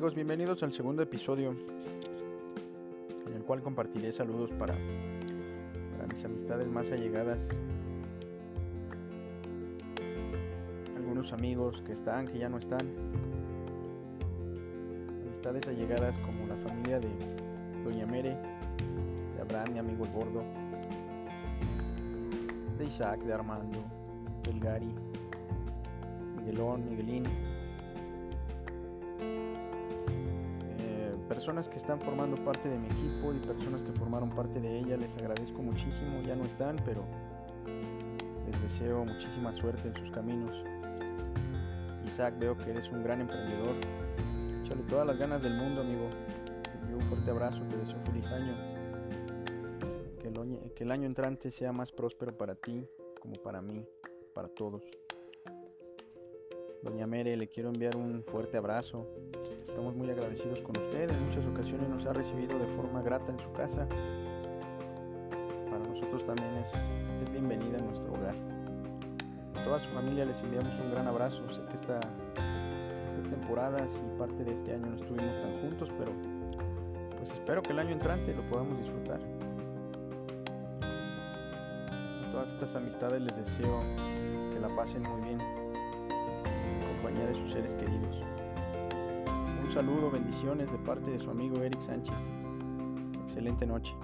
amigos? Bienvenidos al segundo episodio en el cual compartiré saludos para, mis amistades más allegadas. Algunos amigos que están, que ya no están. Amistades allegadas como la familia de Doña Mere, de Abraham, mi amigo el gordo, de Isaac, de Armando, del Gary, Miguelón, Miguelín personas que están formando parte de mi equipo y personas que formaron parte de ella, les agradezco muchísimo, ya no están, pero les deseo muchísima suerte en sus caminos. Isaac, veo que eres un gran emprendedor. Échale todas las ganas del mundo, amigo. Te envío un fuerte abrazo, te deseo feliz año. Que el, que el año entrante sea más próspero para ti, como para mí, para todos. Doña Mere, le quiero enviar un fuerte abrazo. Estamos muy agradecidos con usted. En muchas ocasiones nos ha recibido de forma grata en su casa. Para nosotros también es, es bienvenida en nuestro hogar. A toda su familia les enviamos un gran abrazo. Sé que esta, estas temporadas y parte de este año no estuvimos tan juntos, pero pues espero que el año entrante lo podamos disfrutar. A todas estas amistades les deseo que la pasen muy bien de sus seres queridos. Un saludo, bendiciones de parte de su amigo Eric Sánchez. Excelente noche.